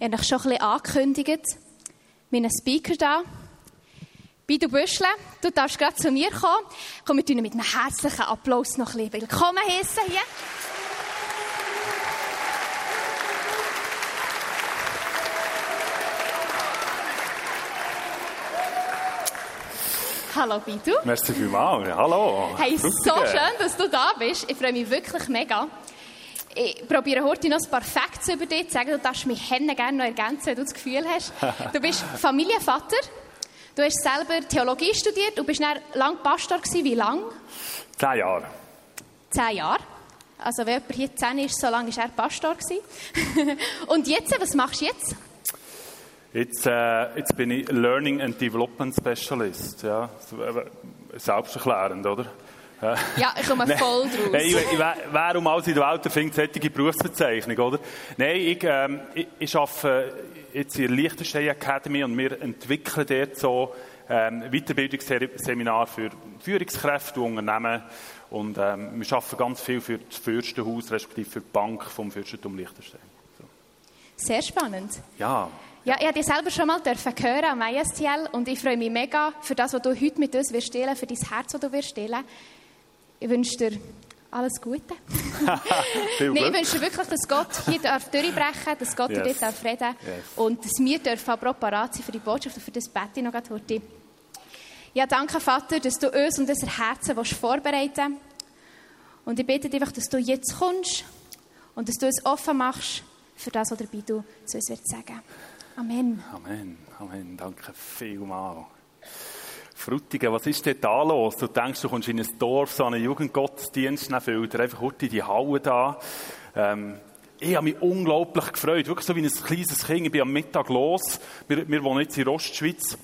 Ich habe euch schon ein bisschen angekündigt. Meinen Speaker da. Bidu Büschle, du darfst gerade zu mir kommen. Komm, wir mit einem herzlichen Applaus noch ein bisschen willkommen heißen hier. Hallo Bidu. Merci vielmals. Hallo. Hey, so Frutige. schön, dass du da bist. Ich freue mich wirklich mega. Ich probiere heute noch ein paar Facts über dich zu sagen. Du darfst mich gerne noch ergänzen, wenn du das Gefühl hast. Du bist Familienvater. Du hast selber Theologie studiert. Du bist dann lang Pastor gewesen. Wie lang? Zehn Jahre. Zehn Jahre. Also wenn jemand hier zehn ist, so lange war er Pastor. gewesen. Und jetzt, was machst du jetzt? Jetzt, äh, jetzt bin ich Learning and Development Specialist. Ja, äh, selbsterklärend, oder? Ja, ich komme voll draus. Nein, wer um alles in der Welt findet solche Berufsbezeichnung, oder? Nein, ich, ähm, ich, ich arbeite jetzt in der Liechtenstein Academy und wir entwickeln dort so ähm, Weiterbildungsseminar für Führungskräfte und Unternehmen. Und ähm, wir arbeiten ganz viel für das Fürstenhaus, respektive für die Bank vom Fürstentum Liechtenstein. So. Sehr spannend. Ja, Ja, ich durfte dich selber schon mal hören am ISTL und ich freue mich mega für das, was du heute mit uns wirst teilen, für dein Herz, das du wirst teilen. Ich wünsche dir alles Gute. Nein, ich wünsche dir wirklich, dass Gott hier darf durchbrechen darf, dass Gott Yes. dir dort darf reden Yes. und dass wir dürfen auch parat sein für die Botschaft und für das Bett noch heute. Ja, danke, Vater, dass du uns und unser Herzen willst vorbereiten Und ich bitte dich einfach, dass du jetzt kommst und dass du es offen machst für das, was dabei du zu uns sagen. Amen. Amen, Amen, danke vielmals. Frutigen, was ist denn da los? Du denkst, du kommst in ein Dorf, so einen Jugendgottesdienst, dann füllt er einfach heute die Halle da. Ähm, ich habe mich unglaublich gefreut, wirklich so wie ein kleines Kind. Ich bin am Mittag los. Wir, wir wohnen jetzt in Ostschweiz.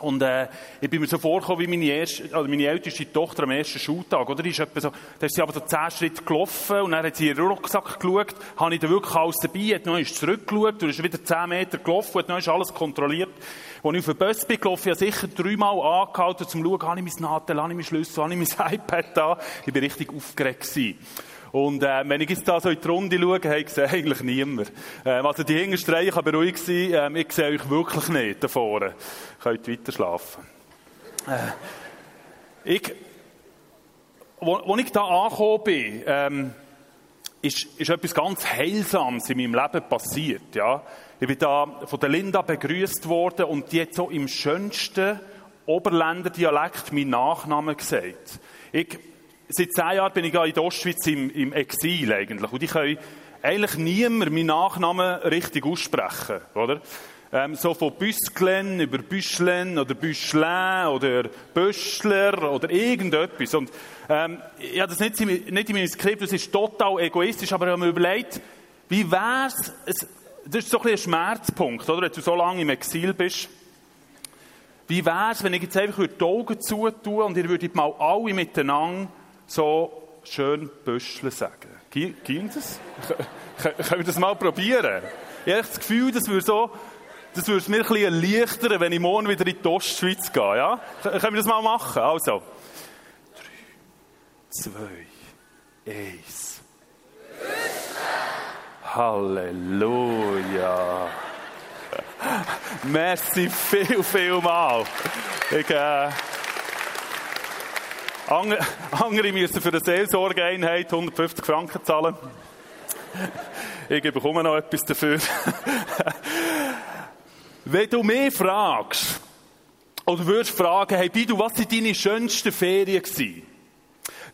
Und äh, ich bin mir so vorgekommen wie meine, erste, also meine älteste Tochter am ersten Schultag. Oder? Die ist etwa so, da ist sie aber so zehn Schritte gelaufen und dann hat sie ihren Rucksack geschaut, habe ich da wirklich alles dabei, hat noch zurückgeschaut und ist wieder zehn Meter gelaufen hat noch alles kontrolliert. Als ich auf den Bus bin gelaufen, habe ich sicher dreimal angehalten, um zu schauen, habe ich mein Nadel, habe ich meinen Schlüssel, habe ich mein iPad da. Ich war richtig aufgeregt. Gewesen. Und äh, wenn ich jetzt da so in die Runde schaue, habe ich gesehen, eigentlich niemand. Ähm, also die hintersten Reihe kann beruhigt sein, ähm, ich sehe euch wirklich nicht da vorne. Könnt weiter schlafen. Äh, ich, wo, wo ich da angekommen bin, ähm, ist, ist etwas ganz Heilsames in meinem Leben passiert. Ja? Ich bin da von der Linda begrüßt worden und die hat so im schönsten Oberländer Dialekt meinen Nachnamen gesagt. Ich, seit zehn Jahren bin ich in der Ostschweiz im, im Exil eigentlich und ich kann eigentlich niemand meinen Nachnamen richtig aussprechen, oder? Ähm, so von Büsklen über Büschlen oder Büschlin oder Böschler oder irgendetwas. Und ähm, ich habe das nicht, nicht in meinem Skript, das ist total egoistisch, aber ich habe mir überlegt, wie wär's, es, das ist so ein, bisschen ein Schmerzpunkt, oder? Wenn du so lange im Exil bist. Wie wär's, wenn ich jetzt einfach die Augen zutue und ihr würdet mal alle miteinander so schön Büschle sagen? Gi- Ging das? Können wir das mal probieren? Ich habe das Gefühl, das würde so, das würde mir ein bisschen erleichtern, wenn ich morgen wieder in die Ostschweiz gehe, ja? Können wir das mal machen? Also. Drei, zwei, eins. Halleluja. Merci viel, viel mal. Ich, äh, andere müssen für eine Seelsorgeeinheit 150 Franken zahlen. Ich bekomme noch etwas dafür. Wenn du mich fragst, oder würdest fragen, hey Bidu, was waren deine schönsten Ferien gewesen?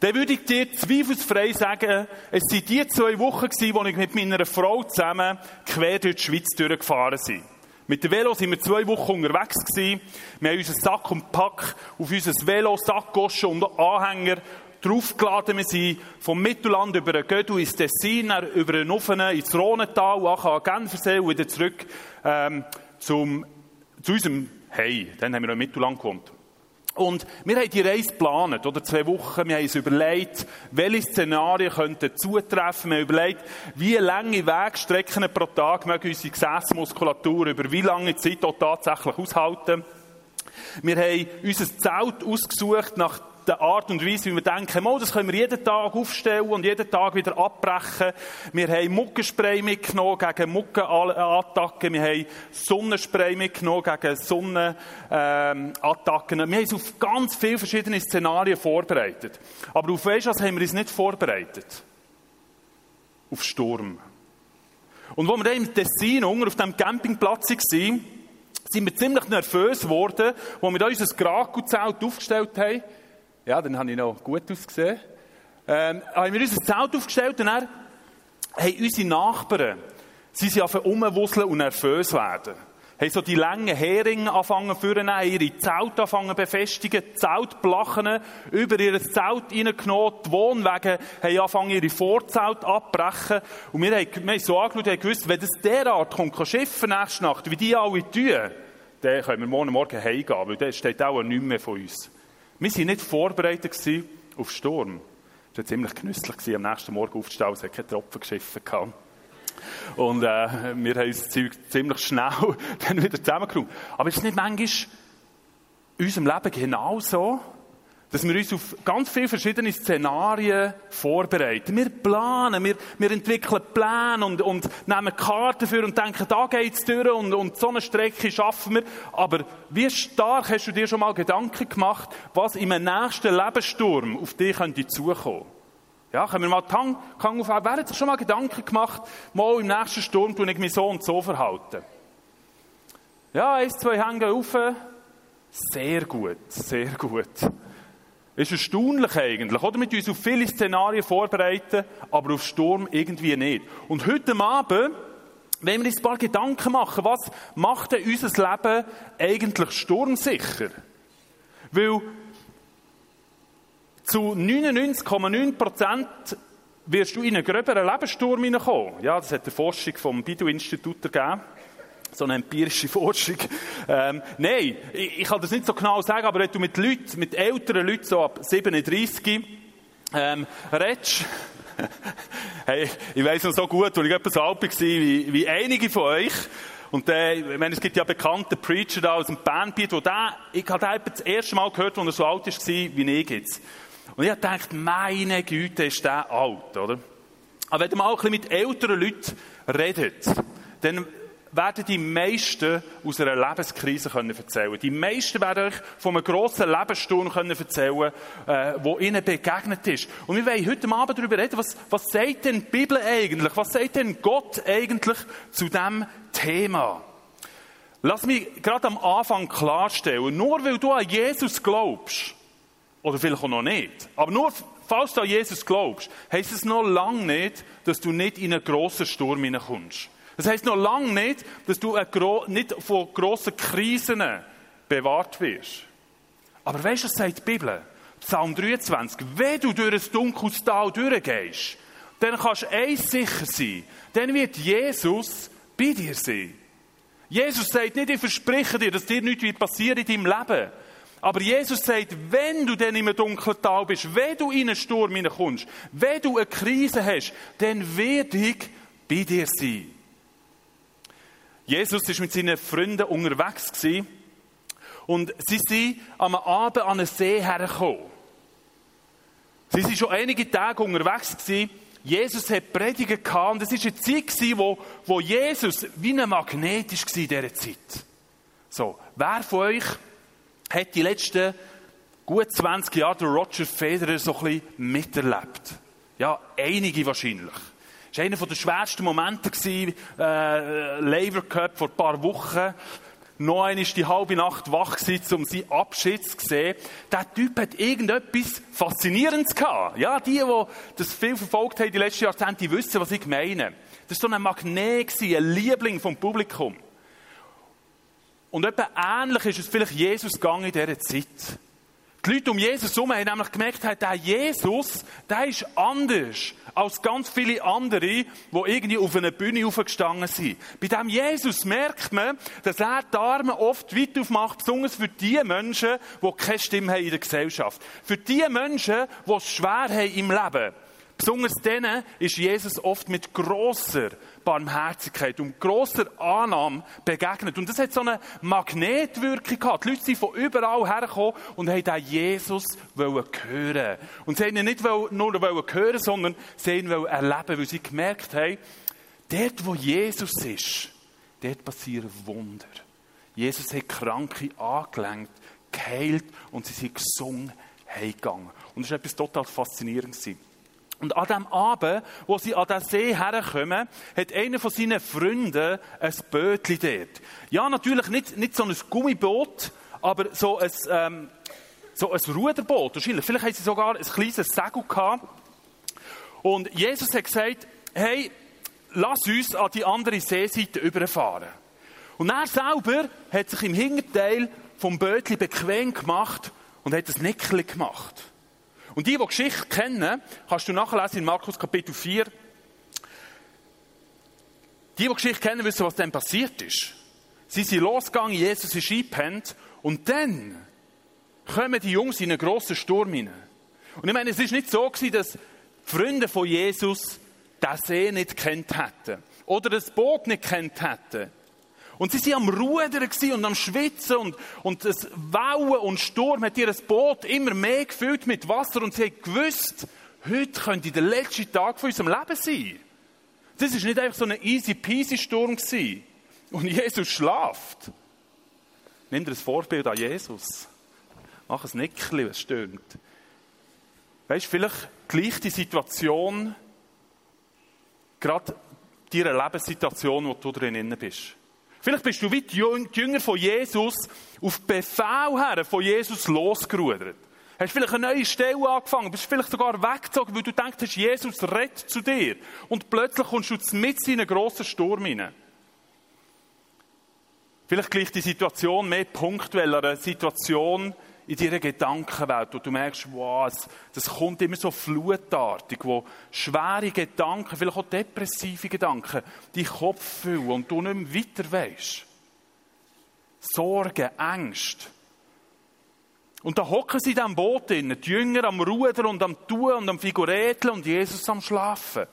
Dann würde ich dir zweifelsfrei sagen, es waren die zwei Wochen gewesen, wo ich mit meiner Frau zusammen quer durch die Schweiz durchgefahren bin. Mit dem Velo sind wir zwei Wochen unterwegs gewesen. Wir haben unseren Sack und Pack auf unser Velo, Sackgoschen und Anhänger draufgeladen. Wir sind vom Mittelland über den Gödu ins Tessin, über den Ofen ins Rhonental, an Genfersee und wieder zurück ähm, zum, zu unserem Hey. Dann haben wir noch im Mittelland gewohnt. Und wir haben die Reise geplant, oder zwei Wochen. Wir haben uns überlegt, welche Szenarien könnten zutreffen. Wir haben überlegt, wie lange Wegstrecken pro Tag mögen unsere Gesäßmuskulatur über wie lange Zeit auch tatsächlich aushalten. Wir haben unser Zelt ausgesucht nach der Art und Weise, wie wir denken, mal, das können wir jeden Tag aufstellen und jeden Tag wieder abbrechen. Wir haben Muckenspray mitgenommen gegen Muckenattacken. Wir haben Sonnenspray mitgenommen gegen Sonnenattacken. wir haben uns auf ganz viele verschiedene Szenarien vorbereitet. Aber auf was haben wir uns nicht vorbereitet? Auf Sturm. Und wo wir dann im Tessin unten auf dem Campingplatz waren, sind wir ziemlich nervös geworden, wo wir da unser Gragu-Zelt aufgestellt haben. Ja, dann habe ich noch gut ausgesehen. Ähm, haben wir unser Zelt aufgestellt und dann haben unsere Nachbarn, sie sind auf rumwuseln und nervös werden haben so die langen Heringe anfangen vornehmen, ihre Zelt anfangen befestigen, Zeltblachen über ihr Zelt reingenommen, die Wohnwege haben anfangen ihre Vorzelt abbrechen. Und wir haben, wir haben so angeschaut und haben gewusst, wenn das derart kommt, kann schiffen nächste Nacht, wie die alle tun, dann können wir morgen Morgen heimgehen, weil dann steht auch nichts mehr von uns. Wir waren nicht vorbereitet auf Sturm. Es war ziemlich genüsslich, am nächsten Morgen aufzustehen, es hat keine Tropfen geschiffen. Und äh, wir haben das Zeug ziemlich schnell dann wieder zusammengekommen. Aber ist es nicht manchmal in unserem Leben genau so, dass wir uns auf ganz viele verschiedene Szenarien vorbereiten. Wir planen, wir, wir entwickeln Pläne und, und nehmen Karten für und denken, da geht's durch und, und so eine Strecke schaffen wir. Aber wie stark hast du dir schon mal Gedanken gemacht, was im nächsten Lebenssturm auf dich könnte zukommen? Ja, können wir mal die Hand, aufheben. Wer hat sich schon mal Gedanken gemacht, mal im nächsten Sturm tue ich mich so und so verhalten? Ja, eins, zwei Hänge auf. Sehr gut, sehr gut. Ist erstaunlich eigentlich, oder? Wir uns auf viele Szenarien vorbereiten, aber auf Sturm irgendwie nicht. Und heute Abend wenn wir uns ein paar Gedanken machen, was macht denn unser Leben eigentlich sturmsicher? Weil zu 99,9 Prozent wirst du in einen gröberen Lebenssturm hineinkommen. Ja, das hat die Forschung vom Bidu-Institut gegeben. So eine empirische Forschung. Ähm, nein, ich, ich, kann das nicht so genau sagen, aber wenn du mit Leuten, mit älteren Leuten, so ab 37, ähm, redest, hey, ich weiss noch so gut, als ich etwas so alt war, wie, wie einige von euch, und der, ich meine, es gibt ja bekannte Preacher da aus dem Bandbeat, wo der, ich habe den das erste Mal gehört, als er so alt war, wie ich jetzt. Und ich habe gedacht, meine Güte, ist der alt, oder? Aber wenn man auch ein bisschen mit älteren Leuten redet, dann werden die meisten aus einer Lebenskrise können erzählen. Die meisten werden euch von einem grossen Lebenssturm können erzählen, äh, wo ihnen begegnet ist. Und wir wollen heute Abend darüber reden, was, was sagt denn die Bibel eigentlich? Was sagt denn Gott eigentlich zu diesem Thema? Lass mich gerade am Anfang klarstellen, nur weil du an Jesus glaubst, oder vielleicht auch noch nicht. Aber nur, falls du an Jesus glaubst, heisst es noch lange nicht, dass du nicht in einen grossen Sturm hineinkommst. Das heisst noch lange nicht, dass du nicht von grossen Krisen bewahrt wirst. Aber weißt du, was sagt die Bibel? Psalm 23. Wenn du durch ein dunkles Tal durchgehst, dann kannst du eins sicher sein. Dann wird Jesus bei dir sein. Jesus sagt nicht, ich verspreche dir, dass dir nichts passieren in deinem Leben. Aber Jesus sagt, wenn du dann im dunklen Tal bist, wenn du in einen Sturm hineinkommst, wenn du eine Krise hast, dann werde ich bei dir sein. Jesus ist mit seinen Freunden unterwegs gewesen, und sie sind am Abend an einen See hergekommen. Sie sind schon einige Tage unterwegs gewesen. Jesus hat Predigen gehabt und es war eine Zeit gewesen, wo, wo Jesus wie ein Magnet war in dieser Zeit. So, wer von euch hat die letzten gut 20 Jahre Roger Federer so ein bisschen miterlebt. Ja, einige wahrscheinlich. War einer der schwersten Momente, äh, Labour Cup vor ein paar Wochen. Noch einmal die halbe Nacht wach gewesen, um seinen Abschied zu sehen. Der Typ hat irgendetwas Faszinierendes gehabt. Ja, die, die das viel verfolgt haben, die letzten Jahrzehnte, die wissen, was ich meine. Das war so ein Magnet, ein Liebling vom Publikum. Und etwa ähnlich ist es vielleicht Jesus gegangen in dieser Zeit. Die Leute um Jesus herum haben nämlich gemerkt, der Jesus, der ist anders als ganz viele andere, die irgendwie auf einer Bühne aufgestanden sind. Bei dem Jesus merkt man, dass er die Arme oft weit aufmacht, besonders für die Menschen, die keine Stimme haben in der Gesellschaft. Für die Menschen, die es schwer haben im Leben. Besonders denen ist Jesus oft mit grosser Barmherzigkeit und grosser Annahme begegnet. Und das hat so eine Magnetwirkung gehabt. Die Leute sind von überall hergekommen und haben den Jesus hören Und sie haben ihn nicht nur hören, sondern sie ihn erleben, weil sie gemerkt haben, dort, wo Jesus ist, dort passieren Wunder. Jesus hat Kranke angelenkt, geheilt und sie sind gesungen heimgegangen. Und das war etwas total faszinierend. Und an dem Abend, wo sie an den See herkommen, hat einer von seinen Freunden ein Bötchen dort. Ja, natürlich nicht, nicht so ein Gummiboot, aber so ein, ähm, so ein Ruderboot. Wahrscheinlich. Vielleicht haben sie sogar ein kleines Segel gehabt. Und Jesus hat gesagt, hey, lass uns an die andere Seeseite überfahren. Und er selber hat sich im Hinterteil vom Bötchen bequem gemacht und hat ein Nickchen gemacht. Und die, die Geschichte kennen, kannst du nachlesen in Markus Kapitel 4. Die, die Geschichte kennen, wissen, was dann passiert ist. Sie sind losgegangen, Jesus ist eingepennt und dann kommen die Jungs in einen grossen Sturm hinein. Und ich meine, es ist nicht so gewesen, dass die Freunde von Jesus den See nicht kennt hätten. Oder das Boot nicht kennt hätten. Und sie waren am Rudern und am Schwitzen und, und das Wauen und Sturm hat ihr Boot immer mehr gefüllt mit Wasser und sie haben gewusst, heute könnte der letzte Tag von unserem Leben sein. Das ist nicht einfach so ein easy peasy Sturm. Und Jesus schlaft. Nimm dir ein Vorbild an Jesus. Mach ein Nickchen, wenn es stürmt. Weißt du, vielleicht gleich die Situation, gerade deiner Lebenssituation, wo du drin bist. Vielleicht bist du wie die Jünger von Jesus auf Befehl her von Jesus losgerudert. Hast vielleicht eine neue Stelle angefangen, bist vielleicht sogar weggezogen, weil du denkst, Jesus redet zu dir. Und plötzlich kommst du mit in einen grossen Sturm hinein. Vielleicht gleicht die Situation mehr punktuell an einer Situation, in deiner Gedankenwelt, wo du merkst, wow, das kommt immer so flutartig, wo schwere Gedanken, vielleicht auch depressive Gedanken, die Kopf füllen und du nicht mehr weiter weißt. Sorgen, Ängste. Und da hocken sie in diesem Boot drin, die Jünger am Ruder und am Tun und am Figuräteln und Jesus am Schlafen.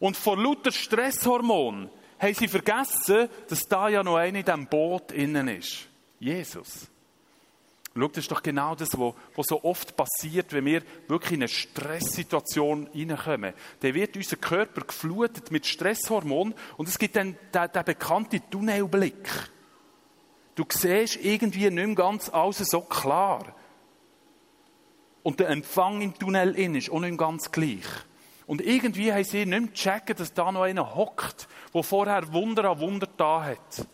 Und vor lauter Stresshormon haben sie vergessen, dass da ja noch einer in diesem Boot innen ist. Jesus. Schau, das ist doch genau das, was so oft passiert, wenn wir wirklich in eine Stresssituation reinkommen. Dann wird unser Körper geflutet mit Stresshormonen und es gibt dann den, den bekannten Tunnelblick. Du siehst irgendwie nicht mehr ganz alles so klar. Und der Empfang im Tunnel ist auch nicht ganz gleich. Und irgendwie haben sie nicht mehr checken, dass da noch einer hockt, der vorher Wunder an Wunder da hat.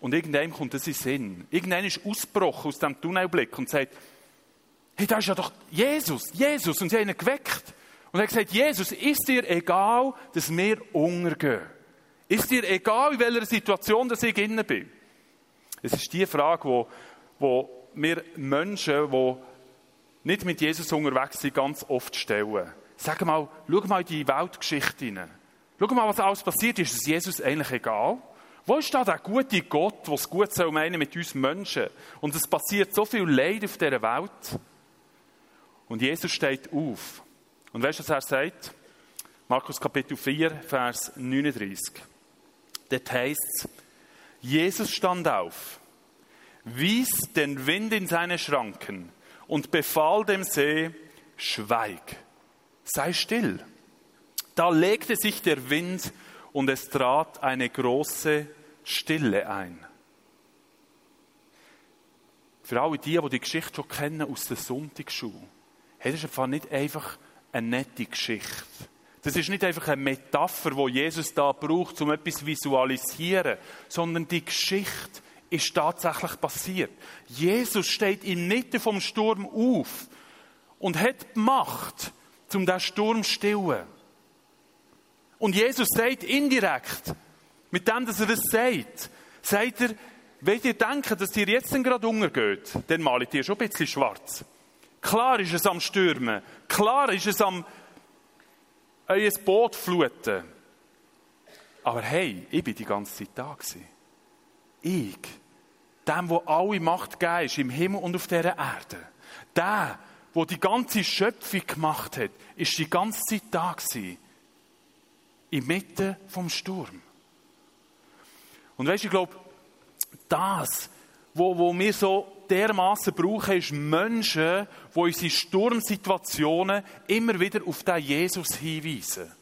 Und irgendwann kommt das in Sinn. Irgendwann ist ausgebrochen aus diesem Tunnelblick und sagt, hey, da ist ja doch Jesus, Jesus. Und sie haben ihn geweckt. Und er hat gesagt, Jesus, ist dir egal, dass wir untergehen? Ist dir egal, in welcher Situation dass ich innen bin? Es ist die Frage, wo, wo wir Menschen, die nicht mit Jesus unterwegs sind, ganz oft stellen. Sag mal, schau mal in die Weltgeschichte hinein. Schau mal, was alles passiert ist. Ist Jesus eigentlich egal? Wo ist da der gute Gott, der es gut soll meinen mit uns Menschen? Und es passiert so viel Leid auf dieser Welt. Und Jesus steht auf. Und weißt du, was er sagt? Markus Kapitel 4, Vers 39. Dort heißt es, Jesus stand auf, wies den Wind in seine Schranken und befahl dem See, schweig, sei still. Da legte sich der Wind und es trat eine große Stille ein. Für alle die, die die Geschichte schon kennen aus der Sonntagsschule, das ist einfach nicht einfach eine nette Geschichte. Das ist nicht einfach eine Metapher, die Jesus da braucht, um etwas zu visualisieren, sondern die Geschichte ist tatsächlich passiert. Jesus steht in Mitte vom Sturm auf und hat die Macht, um den Sturm zu stillen. Und Jesus sagt indirekt, mit dem, dass er das sagt, sagt er, wenn ihr denkt, dass ihr jetzt gerade untergeht, dann malet ihr schon ein bisschen schwarz. Klar ist es am Stürmen. Klar ist es am euer Boot fluten. Aber hey, ich bin die ganze Zeit da. Ich, dem, wo alle Macht gegeben ist, im Himmel und auf dieser Erde. Der, wo die ganze Schöpfung gemacht hat, ist die ganze Zeit da. Inmitten vom Sturm. Und weißt du, ich glaube, das, wo, wo wir so dermaßen brauchen, ist Menschen, die unsere Sturmsituationen immer wieder auf den Jesus hinweisen.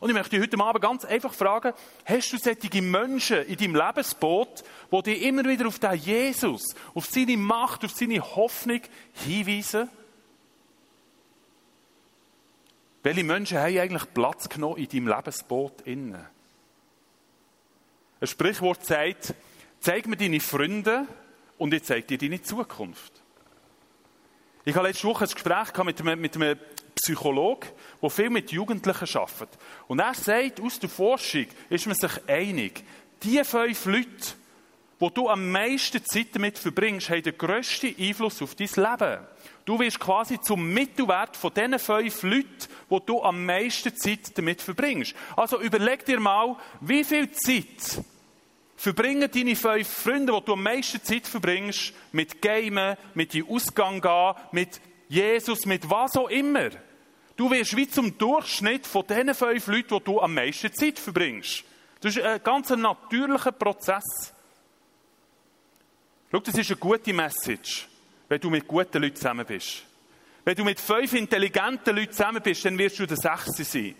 Und ich möchte dich heute Abend ganz einfach fragen, hast du solche Menschen in deinem Lebensboot, die dich immer wieder auf den Jesus, auf seine Macht, auf seine Hoffnung hinweisen? Welche Menschen haben eigentlich Platz genommen in deinem Lebensboot innen? Ein Sprichwort sagt, zeig mir deine Freunde und ich zeige dir deine Zukunft. Ich habe letzte Woche ein Gespräch mit einem, mit einem Psychologe, der viel mit Jugendlichen arbeitet. Und er sagt, aus der Forschung ist man sich einig, die fünf Leute, wo du am meisten Zeit damit verbringst, haben den grössten Einfluss auf dein Leben. Du wirst quasi zum Mittelwert von diesen fünf Leuten, wo du am meisten Zeit damit verbringst. Also überleg dir mal, wie viel Zeit verbringen deine fünf Freunde, wo du am meisten Zeit verbringst, mit Gamen, mit in Ausgang gehen, mit Jesus, mit was auch immer. Du wirst wie zum Durchschnitt von diesen fünf Leuten, wo du am meisten Zeit verbringst. Das ist ein ganz natürlicher Prozess. Schau, das ist eine gute Message, wenn du mit guten Leuten zusammen bist. Wenn du mit fünf intelligenten Leuten zusammen bist, dann wirst du der Sechste sein.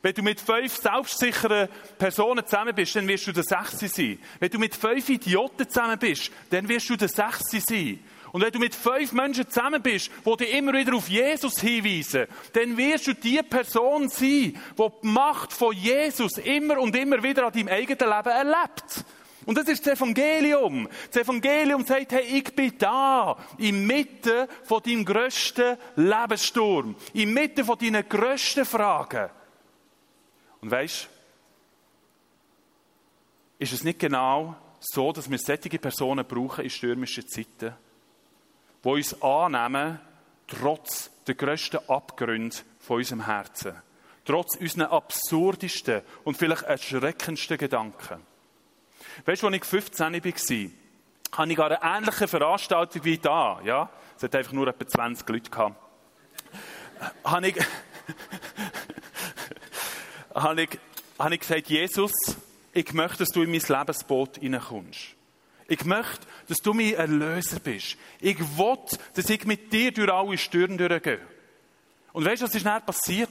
Wenn du mit fünf selbstsicheren Personen zusammen bist, dann wirst du der Sechste sein. Wenn du mit fünf Idioten zusammen bist, dann wirst du der Sechste sein. Und wenn du mit fünf Menschen zusammen bist, die dich immer wieder auf Jesus hinweisen, dann wirst du die Person sein, die die Macht von Jesus immer und immer wieder an deinem eigenen Leben erlebt. Und das ist das Evangelium. Das Evangelium sagt, hey, ich bin da, inmitten von deinem grössten Lebenssturm, inmitten von deinen grössten Fragen. Und weißt, ist es nicht genau so, dass wir solche Personen brauchen in stürmischen Zeiten, die uns annehmen, trotz der grössten Abgründe von unserem Herzen, trotz unseren absurdesten und vielleicht erschreckendsten Gedanken. Weißt du, als ich 15 war, hatte ich an einer ähnlichen Veranstaltung wie da, ja? Es hat einfach nur etwa 20 Leute gehabt. habe ich, habe ich, habe ich gesagt, Jesus, ich möchte, dass du in mein Lebensboot hineinkommst. Ich möchte, dass du mein Erlöser bist. Ich will, dass ich mit dir durch alle Stürme durchgehe. Und weißt du, was ist dann passiert?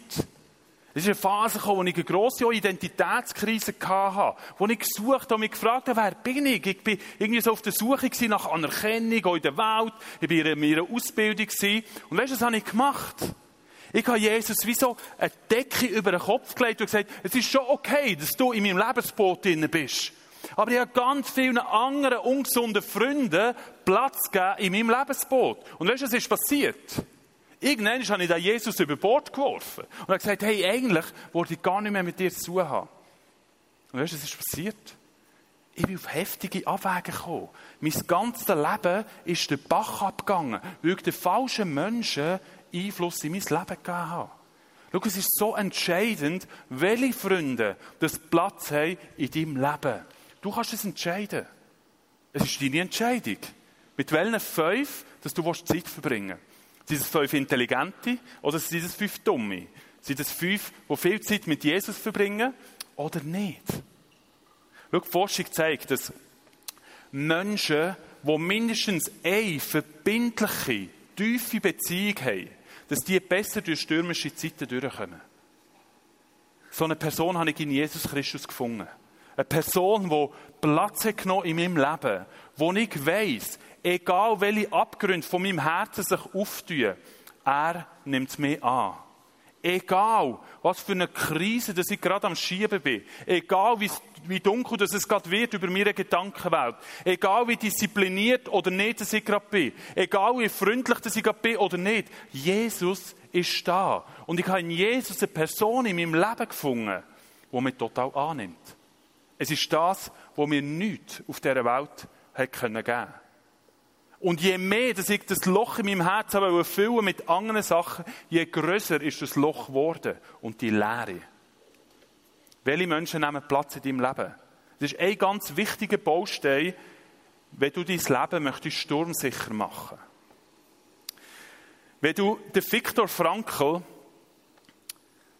Es ist eine Phase gekommen, wo ich eine grosse Identitätskrise hatte, wo ich gesucht habe, mich gefragt habe, wer bin ich? Ich bin irgendwie so auf der Suche nach Anerkennung in der Welt. Ich war in meiner Ausbildung. Und weißt du, was habe ich gemacht? Ich habe Jesus wie so eine Decke über den Kopf gelegt und gesagt, es ist schon okay, dass du in meinem Lebensboot drin bist. Aber ich habe ganz vielen anderen ungesunden Freunden Platz gegeben in meinem Lebensboot. Und weißt du, was ist passiert? Irgendwann habe ich den Jesus über Bord geworfen und habe gesagt, hey, eigentlich wollte ich gar nicht mehr mit dir zu tun haben. Und weißt du, was ist passiert? Ich bin auf heftige Abwägen gekommen. Mein ganzes Leben ist den Bach abgegangen, weil ich den falschen Menschen Einfluss in mein Leben gegeben haben. Schau, es ist so entscheidend, welche Freunde das Platz haben in deinem Leben. Du kannst es entscheiden. Es ist deine Entscheidung. Mit welchen fünf, dass du Zeit verbringen willst. Sind es fünf Intelligente oder sind es fünf Dumme? Sind es fünf, die viel Zeit mit Jesus verbringen oder nicht? Schau, die Forschung zeigt, dass Menschen, die mindestens eine verbindliche, tiefe Beziehung haben, dass die besser durch stürmische Zeiten durchkommen. So eine Person habe ich in Jesus Christus gefunden. Eine Person, die Platz hat genommen in meinem Leben, wo ich weiss, egal welche Abgründe von meinem Herzen sich auftun, er nimmt mich an. Egal, was für eine Krise, dass ich gerade am Schieben bin. Egal, wie, dunkel dass es gerade wird über meine Gedankenwelt. Egal, wie diszipliniert oder nicht dass ich gerade bin. Egal, wie freundlich dass ich gerade bin oder nicht. Jesus ist da. Und ich habe in Jesus eine Person in meinem Leben gefunden, die mich total annimmt. Es ist das, was mir nichts auf dieser Welt geben können. Und je mehr, dass ich das Loch in meinem Herzen füllen mit anderen Sachen, je größer ist das Loch geworden und die Leere. Welche Menschen nehmen Platz in deinem Leben? Das ist ein ganz wichtiger Baustein, wenn du dein Leben möchtest sturmsicher machen. Wenn du den Viktor Frankl,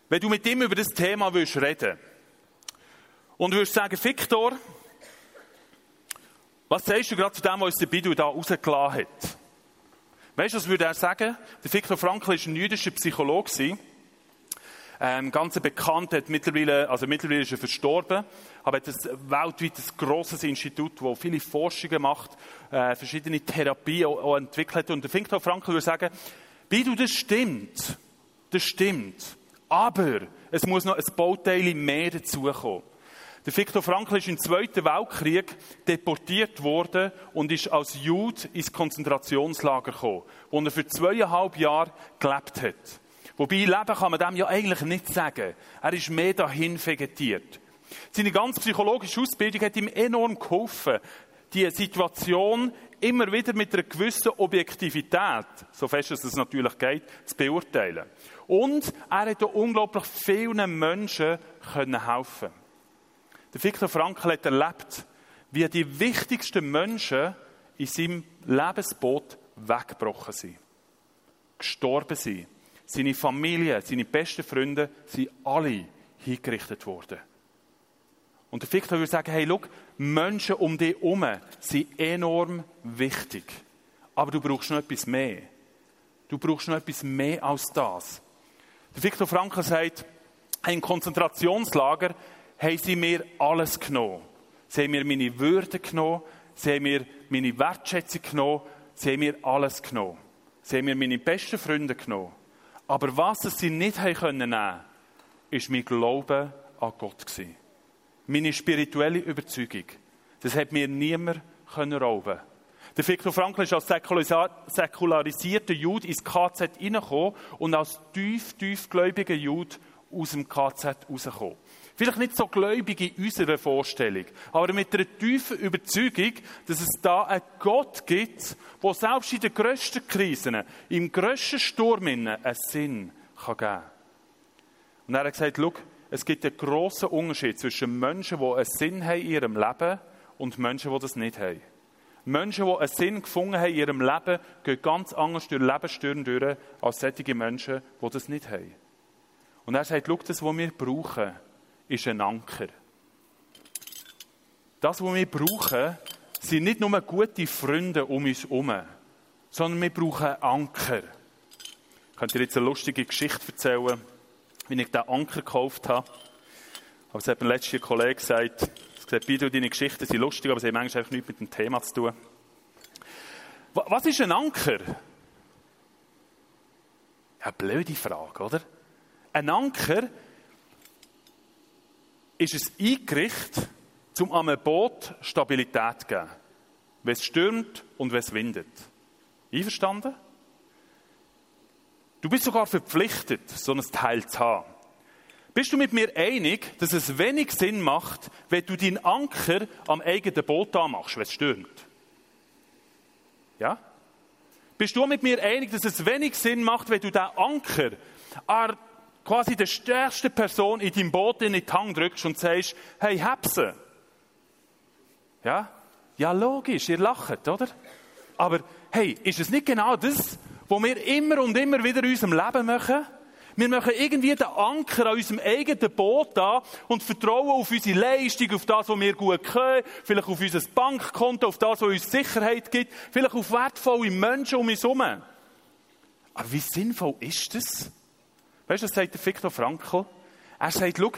wenn du mit ihm über das Thema willst reden und würdest sagen, Viktor, was sagst du gerade zu dem, was der Bibel da rausgelassen hat? Weißt du, was würde er sagen? Der Viktor Frankl war ein jüdischer Psychologe. Ähm, ganz bekannt, hat mittlerweile, also mittlerweile ist er verstorben, aber hat ein weltweit grosses Institut, das viele Forschungen macht, äh, verschiedene Therapien auch, auch entwickelt. Und der Viktor Frankl würde sagen, Bidu, das stimmt. Das stimmt. Aber es muss noch ein Bauteil mehr dazukommen. Der Viktor Frankl ist im Zweiten Weltkrieg deportiert worden und ist als Jude ins Konzentrationslager gekommen, wo er für zweieinhalb Jahre gelebt hat. Wobei, Leben kann man dem ja eigentlich nicht sagen. Er ist mehr dahin vegetiert. Seine ganze psychologische Ausbildung hat ihm enorm geholfen, die Situation immer wieder mit einer gewissen Objektivität, so fest es natürlich geht, zu beurteilen. Und er hat unglaublich vielen Menschen können helfen Der Viktor Frankl hat erlebt, wie die wichtigsten Menschen in seinem Lebensboot weggebrochen sind. Gestorben sind. Seine Familie, seine besten Freunde sind alle hingerichtet worden. Und der Victor würde sagen, hey, schau, Menschen um dich herum sind enorm wichtig. Aber du brauchst noch etwas mehr. Du brauchst noch etwas mehr als das. Der Viktor Frankl sagt, im Konzentrationslager haben sie mir alles genommen. Sie haben mir meine Würde genommen, sie haben mir meine Wertschätzung genommen, sie haben mir alles genommen. Sie haben mir meine besten Freunde genommen. Aber was sie nicht haben können nehmen, ist mein Glaube an Gott gewesen. Meine spirituelle Überzeugung. Das hat mir niemand können rauben. Der Viktor Frankl ist als säkularisierter Jude ins KZ hineingekommen und als tief, tiefgläubiger Jude aus dem KZ rausgekommen. Vielleicht nicht so gläubig in unserer Vorstellung, aber mit einer tiefen Überzeugung, dass es da einen Gott gibt, der selbst in den grössten Krisen, im grössten Sturm einen Sinn geben kann. Und er hat gesagt, schau, es gibt einen grossen Unterschied zwischen Menschen, die einen Sinn haben in ihrem Leben und Menschen, die das nicht haben. Menschen, die einen Sinn gefunden haben in ihrem Leben, gehen ganz anders durch Lebensstürme durch, als solche Menschen, die das nicht haben. Und er sagt, schau, das, was wir brauchen, ist ein Anker. Das, was wir brauchen, sind nicht nur gute Freunde um uns herum, sondern wir brauchen Anker. Ich könnte dir jetzt eine lustige Geschichte erzählen, wie ich diesen Anker gekauft habe. Aber es hat mir letztes Kollege gesagt, gesagt, Bidu, deine Geschichten sind lustig, aber sie haben manchmal nichts mit dem Thema zu tun. Was ist ein Anker? Ja, blöde Frage, oder? Ein Anker ist ein Eingericht, um einem Boot Stabilität zu geben. Wenn es stürmt und wenn es windet. Einverstanden? Du bist sogar verpflichtet, so ein Teil zu haben. Bist du mit mir einig, dass es wenig Sinn macht, wenn du deinen Anker am eigenen Boot anmachst, wenn es stürmt? Ja? Bist du mit mir einig, dass es wenig Sinn macht, wenn du den Anker an quasi der stärksten Person in deinem Boot in die Hand drückst und sagst, hey, hab's Ja? Ja, logisch, ihr lacht, oder? Aber, hey, ist es nicht genau das, was wir immer und immer wieder in unserem Leben machen? Wir machen irgendwie den Anker an unserem eigenen Boot an und vertrauen auf unsere Leistung, auf das, was wir gut können, vielleicht auf unser Bankkonto, auf das, was uns Sicherheit gibt, vielleicht auf wertvolle Menschen um uns herum. Aber wie sinnvoll ist das? Weißt du, was sagt der Viktor Frankl? Er sagt, schau,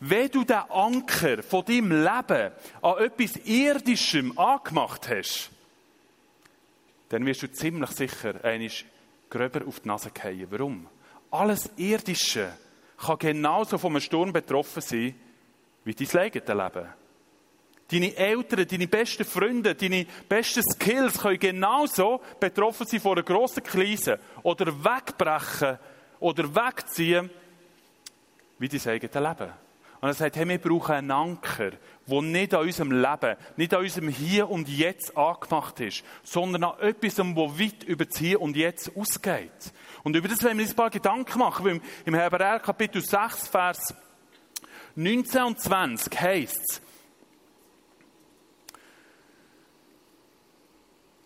wenn du den Anker von deinem Leben an etwas Irdischem angemacht hast, dann wirst du ziemlich sicher einmal gröber auf die Nase fallen. Warum? alles Irdische kann genauso vom Sturm betroffen sein, wie dein eigenes Leben. Deine Eltern, deine besten Freunde, deine besten Skills können genauso betroffen sein von einer grossen Krise oder wegbrechen oder wegziehen, wie dein eigenes Leben. Und er sagt, hey, wir brauchen einen Anker, der nicht an unserem Leben, nicht an unserem Hier und Jetzt angemacht ist, sondern an etwas, das weit über das Hier und Jetzt ausgeht. Und über das wollen wir uns ein paar Gedanken machen, weil im Hebräer Kapitel 6, Vers 19 und 20 heißt es,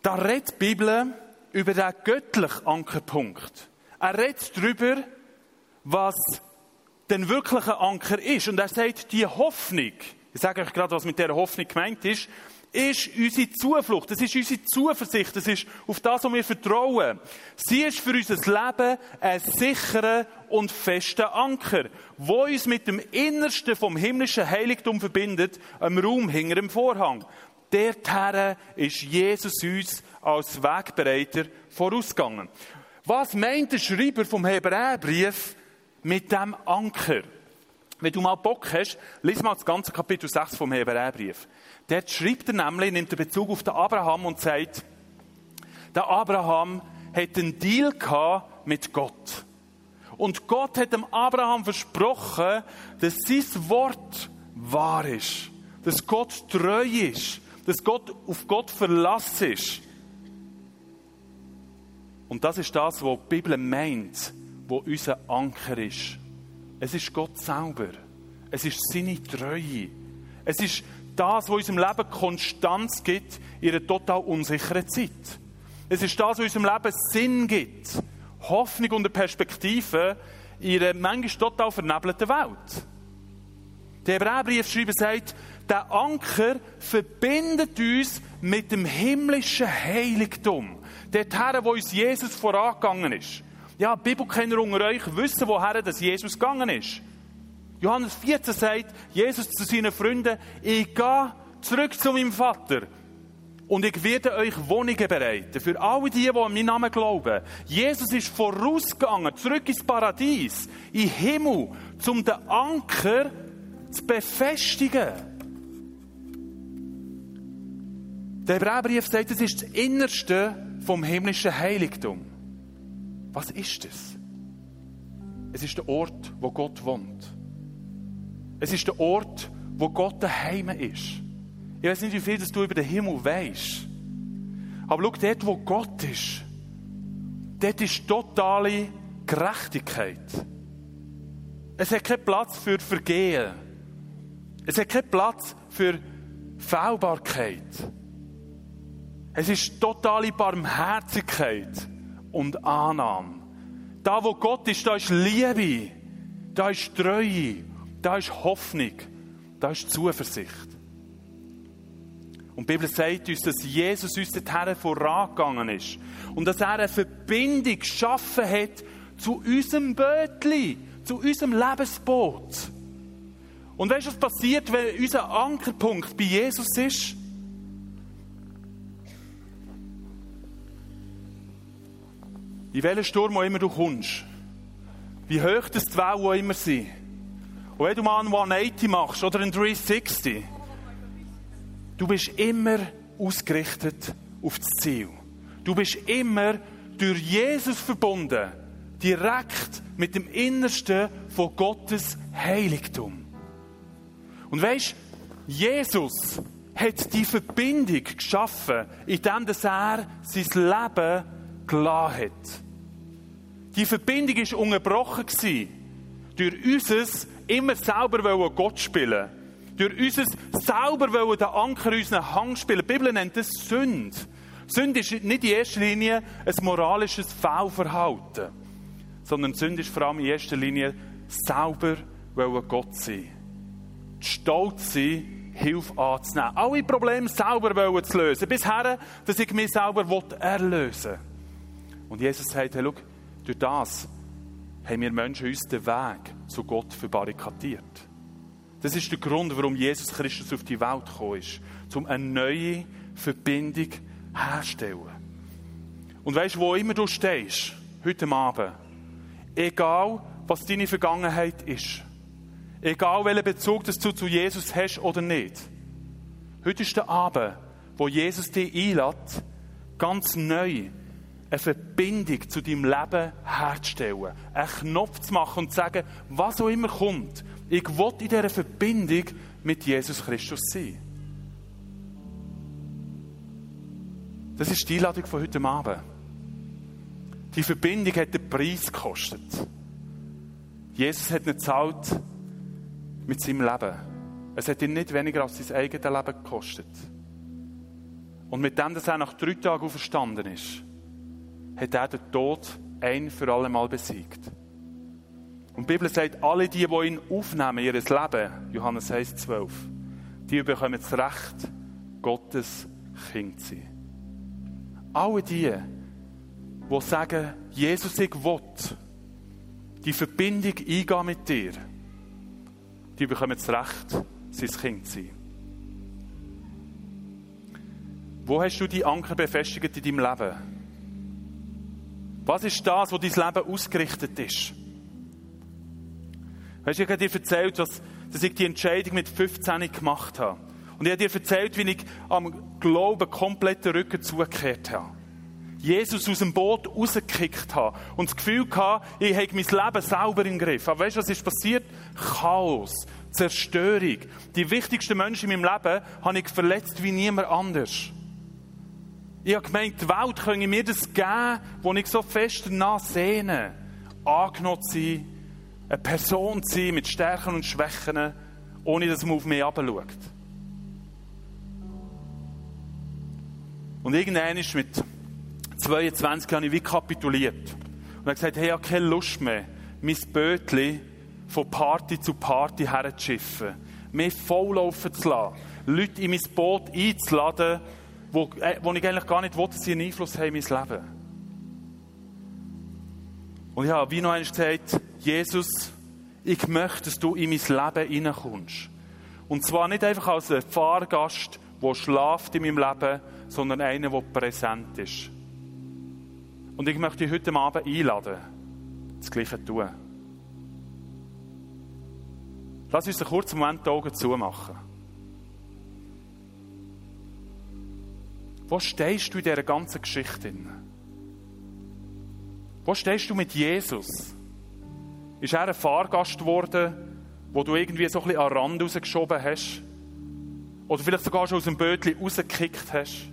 da redet die Bibel über den göttlichen Ankerpunkt. Er redet darüber, was den wirklichen Anker ist. Und er sagt, die Hoffnung, ich sage euch gerade, was mit der Hoffnung gemeint ist, ist unsere Zuflucht, das ist unsere Zuversicht, das ist auf das, was wir vertrauen. Sie ist für unser Leben ein sicherer und fester Anker, wo uns mit dem Innersten vom himmlischen Heiligtum verbindet, einem Raum hinter dem Vorhang. Dorthin ist Jesus uns als Wegbereiter vorausgegangen. Was meint der Schreiber vom Hebräerbrief mit dem Anker? Wenn du mal Bock hast, lies mal das ganze Kapitel 6 vom Hebräerbrief. Dort schreibt er nämlich, nimmt er Bezug auf den Abraham und sagt, der Abraham hat einen Deal gehabt mit Gott. Und Gott hat dem Abraham versprochen, dass sein Wort wahr ist. Dass Gott treu ist. Dass Gott auf Gott verlassen ist. Und das ist das, was die Bibel meint, wo unser Anker ist. Es ist Gott selber. Es ist seine Treue. Es ist das, was unserem Leben Konstanz gibt in einer total unsicheren Zeit. Es ist das, was unserem Leben Sinn gibt. Hoffnung und Perspektive in einer manchmal total vernebelten Welt. Der Hebräerbriefschreiber sagt, der Anker verbindet uns mit dem himmlischen Heiligtum. Dorthin, wo uns Jesus vorangegangen ist. Ja, Bibelkenner unter euch wissen, woher das Jesus gegangen ist. Johannes 14 sagt Jesus zu seinen Freunden, ich gehe zurück zu meinem Vater und ich werde euch Wohnungen bereiten. Für alle die, die an meinen Namen glauben. Jesus ist vorausgegangen, zurück ins Paradies, in Himmel, um den Anker zu befestigen. Der Hebräerbrief sagt, es ist das Innerste vom himmlischen Heiligtum. Was ist es? Es ist der Ort, wo Gott wohnt. Es ist der Ort, wo Gott daheim ist. Ich weiß nicht, wie viel du über den Himmel weißt. Aber schau, dort, wo Gott ist, dort ist totale Gerechtigkeit. Es hat keinen Platz für Vergehen. Es hat keinen Platz für Fehlbarkeit. Es ist totale Barmherzigkeit und Annahme. Da, wo Gott ist, da ist Liebe, da ist Treue, da ist Hoffnung, da ist Zuversicht. Und die Bibel sagt uns, dass Jesus uns dorthin vorangegangen ist. Und dass er eine Verbindung geschaffen hat zu unserem Bötli, zu unserem Lebensboot. Und weißt du, was passiert, wenn unser Ankerpunkt bei Jesus ist? In welchen Sturm auch immer du kommst, wie hoch das die Wellen auch immer sind, und wenn du mal einen 180 machst oder einen 360, du bist immer ausgerichtet auf das Ziel. Du bist immer durch Jesus verbunden, direkt mit dem Innersten von Gottes Heiligtum. Und weißt, Jesus hat die Verbindung geschaffen, indem er sein Leben gelassen hat. Die Verbindung war unterbrochen durch unser immer selber Gott spielen Durch unser selber den Anker unseren Hang spielen. Die Bibel nennt das Sünde. Sünde ist nicht in erster Linie ein moralisches Fehlverhalten, sondern Sünde ist vor allem in erster Linie selber Gott sein. Stolz sein, Hilfe anzunehmen. Alle Probleme selber zu lösen. Bisher, dass ich mich selber erlösen will. Und Jesus sagt, hey, schau, durch das haben wir Menschen uns den Weg zu Gott verbarrikadiert. Das ist der Grund, warum Jesus Christus auf die Welt gekommen ist, um eine neue Verbindung herzustellen. Und weißt du, wo immer du stehst, heute Abend, egal was deine Vergangenheit ist, egal welchen Bezug du zu Jesus hast oder nicht, heute ist der Abend, wo Jesus dich einlädt, ganz neu eine Verbindung zu deinem Leben herzustellen. Einen Knopf zu machen und zu sagen, was auch immer kommt, ich will in dieser Verbindung mit Jesus Christus sein. Das ist die Einladung von heute Abend. Die Verbindung hat den Preis gekostet. Jesus hat nicht gezahlt mit seinem Leben. Es hat ihn nicht weniger als sein eigenes Leben gekostet. Und mit dem, dass er nach drei Tagen auferstanden ist, hat er den Tod ein für alle Mal besiegt. Und die Bibel sagt, alle die, die ihn aufnehmen, ihr Leben, Johannes 1, 12, die bekommen das Recht, Gottes Kind zu sein. Alle die, die sagen, Jesus, ich will die Verbindung eingehen mit dir, die bekommen das Recht, sein Kind zu sein. Wo hast du die Anker befestigt in deinem Leben? Was ist das, wo dein Leben ausgerichtet ist? Weißt du, ich habe dir erzählt, dass, dass ich die Entscheidung mit 15 gemacht habe. Und ich habe dir erzählt, wie ich am Glauben komplett den Rücken zugekehrt habe. Jesus aus dem Boot rausgekickt habe und das Gefühl hatte, ich habe mein Leben sauber im Griff. Aber weißt du, was ist passiert? Chaos, Zerstörung. Die wichtigsten Menschen in meinem Leben habe ich verletzt wie niemand anders. Ich habe gemeint, die Welt könne mir das geben, wo ich so fest danach sehne. Angenommen sein, eine Person sein mit Stärken und Schwächen, ohne dass man auf mich herabschaut. Und irgendwann ist mit 22 habe ich wie kapituliert. Und habe gesagt, hey, ich habe keine Lust mehr, mein Bötchen von Party zu Party herzuschiffen. Mich volllaufen zu lassen. Leute in mein Boot einzuladen, wo, äh, wo ich eigentlich gar nicht wollte, dass sie einen Einfluss haben in mein Leben. Und habe wie noch einmal gesagt, Jesus, ich möchte, dass du in mein Leben hineinkommst. Und zwar nicht einfach als ein Fahrgast, der schlaft in meinem Leben, sondern einer, der präsent ist. Und ich möchte dich heute Abend einladen, das Gleiche zu tun. Lass uns einen kurzen Moment die Augen zumachen. Wo stehst du in dieser ganzen Geschichte? Wo stehst du mit Jesus? Ist er ein Fahrgast geworden, wo du irgendwie so ein bisschen an den Rand rausgeschoben hast? Oder vielleicht sogar schon aus dem Bötchen rausgekickt hast?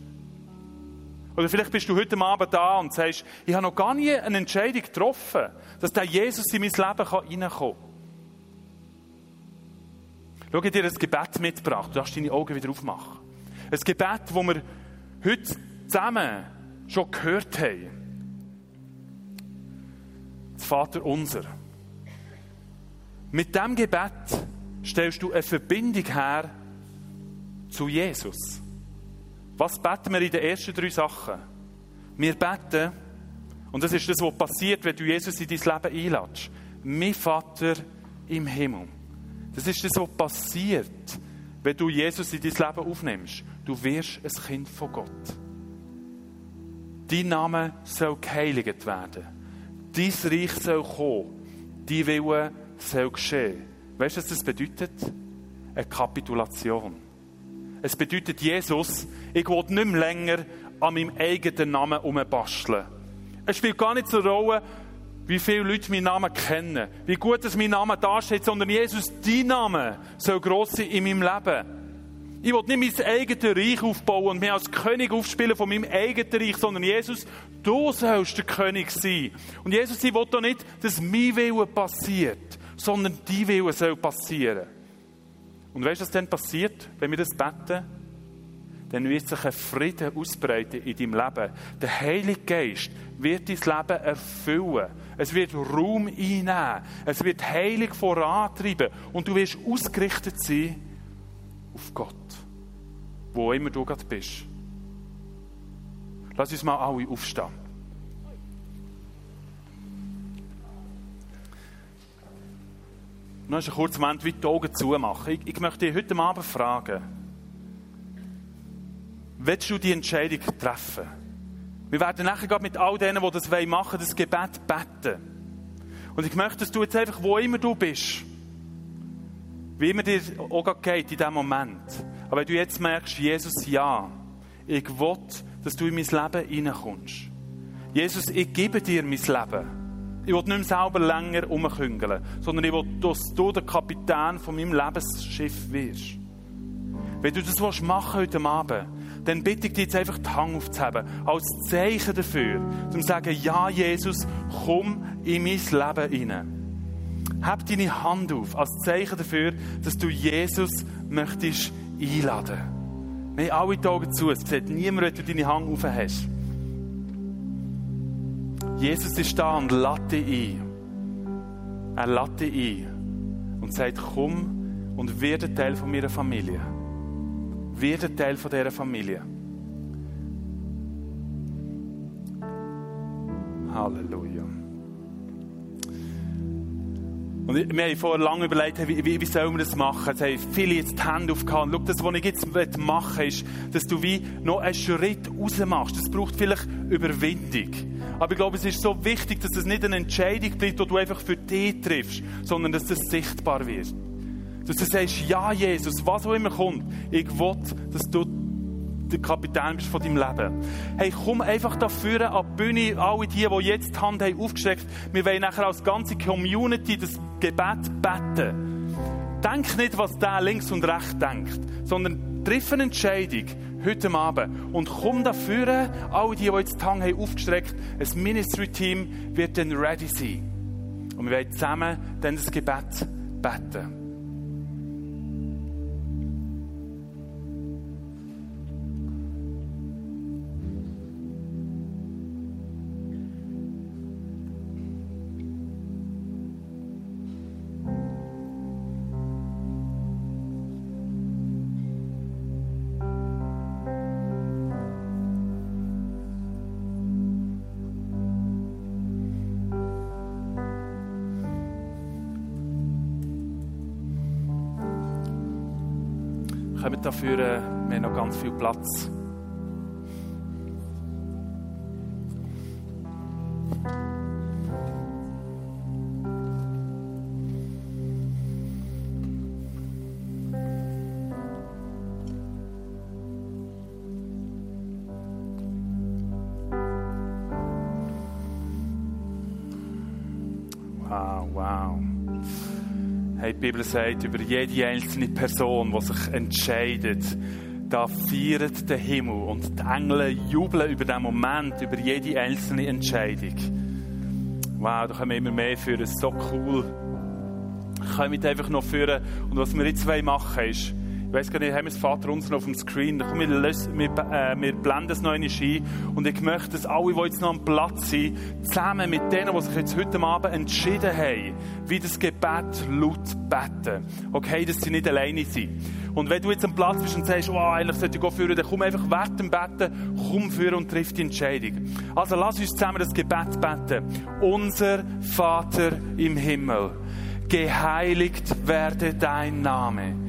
Oder vielleicht bist du heute Abend da und sagst, ich habe noch gar nie eine Entscheidung getroffen, dass der Jesus in mein Leben reinkommen kann. Schau, dir ein Gebet mitgebracht. Du darfst deine Augen wieder aufmachen. Ein Gebet, das wir heute zusammen schon gehört haben. Das Vater unser. Mit diesem Gebet stellst du eine Verbindung her zu Jesus. Was beten wir in den ersten drei Sachen? Wir beten, und das ist das, was passiert, wenn du Jesus in dein Leben einladest. Mein Vater im Himmel. Das ist das, was passiert, wenn du Jesus in dein Leben aufnimmst. Du wirst ein Kind von Gott. Dein Name soll geheiligt werden. Dein Reich soll kommen. Dein Wille soll geschehen. Weißt du, was das bedeutet? Eine Kapitulation. Es bedeutet, Jesus, ich will nicht mehr länger an meinem eigenen Namen umbasteln. Es spielt gar nicht so eine Rolle, wie viele Leute meinen Namen kennen, wie gut dass mein Name dasteht, sondern Jesus, dein Name soll gross sein in meinem Leben. Ich will nicht mein eigenes Reich aufbauen und mich als König aufspielen von meinem eigenen Reich, sondern Jesus, du sollst der König sein. Und Jesus, ich will doch nicht, dass mein Wille passiert, sondern dein Wille soll passieren. Und weißt du, was dann passiert, wenn wir das beten? Dann wird sich ein Frieden ausbreiten in deinem Leben. Der Heilige Geist wird dein Leben erfüllen. Es wird Raum einnehmen. Es wird heilig vorantreiben. Und du wirst ausgerichtet sein auf Gott. Wo immer du gerade bist. Lass uns mal alle aufstehen. noch einen kurzen Moment wie die Augen zumachen. Ich, ich möchte dich heute Abend fragen, willst du die Entscheidung treffen? Wir werden nachher mit all denen, die das machen wollen, das Gebet beten. Und ich möchte, dass du jetzt einfach, wo immer du bist, wie immer dir auch geht in diesem Moment, aber wenn du jetzt merkst, Jesus, ja, ich will, dass du in mein Leben hineinkommst. Jesus, ich gebe dir mein Leben. Ich will nicht mehr selber länger rumküngeln, sondern ich will, dass du der Kapitän von meinem Lebensschiff wirst. Wenn du das machen heute Abend, dann bitte ich dich jetzt einfach die Hand aufzuheben, als Zeichen dafür, um zu sagen, ja, Jesus, komm in mein Leben hinein. Heb deine Hand auf, als Zeichen dafür, dass du Jesus möchtest einladen. Wir haben alle die Augen zu, es sieht niemand, wenn du deine Hand auf hast. Jesus ist da und lädt dich ein. Er lädt dich ein und sagt, komm und werde Teil von meiner Familie. Werde Teil von dieser Familie. Halleluja. Und wir haben vorher lange überlegt, wie, wie, wie sollen wir das machen? Jetzt haben viele jetzt die Hände aufgehauen. Schau, das, was ich jetzt machen will, ist, dass du wie noch einen Schritt raus machst. Das braucht vielleicht Überwindung. Aber ich glaube, es ist so wichtig, dass das nicht eine Entscheidung bleibt, die du einfach für dich triffst, sondern dass das sichtbar wird. Dass du sagst, ja, Jesus, was auch immer kommt, ich will, dass du der Kapitän bist von deinem Leben. Hey, komm einfach dafür an die Bühne, alle die, die jetzt die Hand haben aufgestreckt. Wir wollen nachher als ganze Community das Gebet beten. Denk nicht, was der links und rechts denkt, sondern triff eine Entscheidung heute Abend und komm dafür, alle die, die jetzt die Hand haben aufgestreckt, ein Ministry-Team wird dann ready sein. Und wir wollen zusammen dann das Gebet beten. Kommt dafür, wir haben noch ganz viel Platz. Bibel sagt über jede einzelne Person, die sich entscheidet, da feiert der Himmel und die Engel jubeln über den Moment, über jede einzelne Entscheidung. Wow, da kommen wir immer mehr ist so cool. Kommt einfach noch führen. Und was wir jetzt machen wollen, ist, ich weiss gar nicht, haben wir das Vater uns noch auf dem Screen? Komm, wir, lösen, wir, äh, wir blenden es noch einmal ein. Und ich möchte, dass alle, die jetzt noch am Platz sind, zusammen mit denen, die sich jetzt heute Abend entschieden haben, wie das Gebet laut beten. Okay, dass sie nicht alleine sind. Und wenn du jetzt am Platz bist und sagst, oh, eigentlich sollte ich führen, dann komm einfach während dem Beten, komm führen und triff die Entscheidung. Also lass uns zusammen das Gebet beten. Unser Vater im Himmel, geheiligt werde dein Name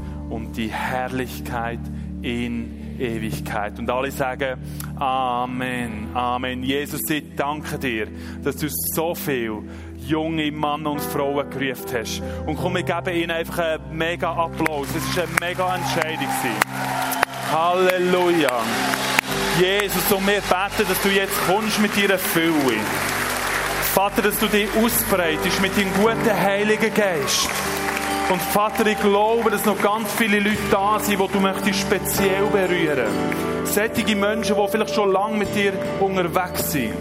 und die Herrlichkeit in Ewigkeit. Und alle sagen Amen, Amen. Jesus, ich danke dir, dass du so viel junge Männer und Frauen gerufen hast. Und komm, wir geben ihnen einfach einen mega Applaus. Es war eine mega Entscheidung. Halleluja. Jesus, und wir beten, dass du jetzt kommst mit deiner Fülle. Vater, dass du dich ausbreitest mit deinem guten Heiligen Geist. Und Vater, ich glaube, dass noch ganz viele Leute da sind, die du möchtest speziell berühren. Sättige Menschen, die vielleicht schon lange mit dir unterwegs sind.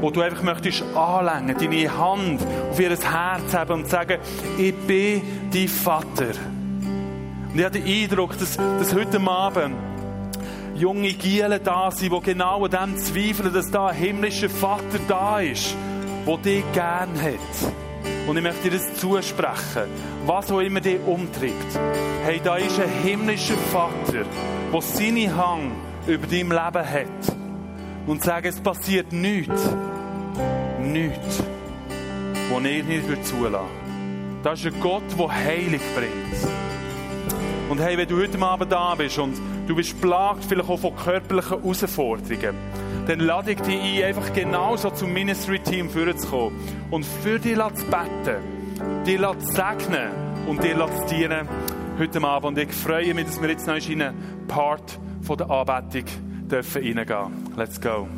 Wo du einfach möchtest anlängen, deine Hand auf ihr Herz haben und sagen, ich bin dein Vater. Und ich habe den Eindruck, dass, dass heute Abend junge Gielen da sind, die genau an dem zweifeln, dass da ein himmlischer Vater da ist, der dich gern hat. Und ich möchte dir das zusprechen, was auch immer dich umtreibt. Hey, da ist ein himmlischer Vater, der seine Hang über dein Leben hat. Und sagt, es passiert nichts. Nichts, was er nicht zulassen Das ist ein Gott, der Heilig bringt. Und hey, wenn du heute Abend da bist und du bist plagt vielleicht auch von körperlichen Herausforderungen, dann lade ich dich ein, einfach genauso zum Ministry-Team vorzukommen und für dich zu beten, dich zu segnen und dir zu dienen heute Abend. Und ich freue mich, dass wir jetzt noch in einen Part der Anbetung reingehen dürfen. Let's go.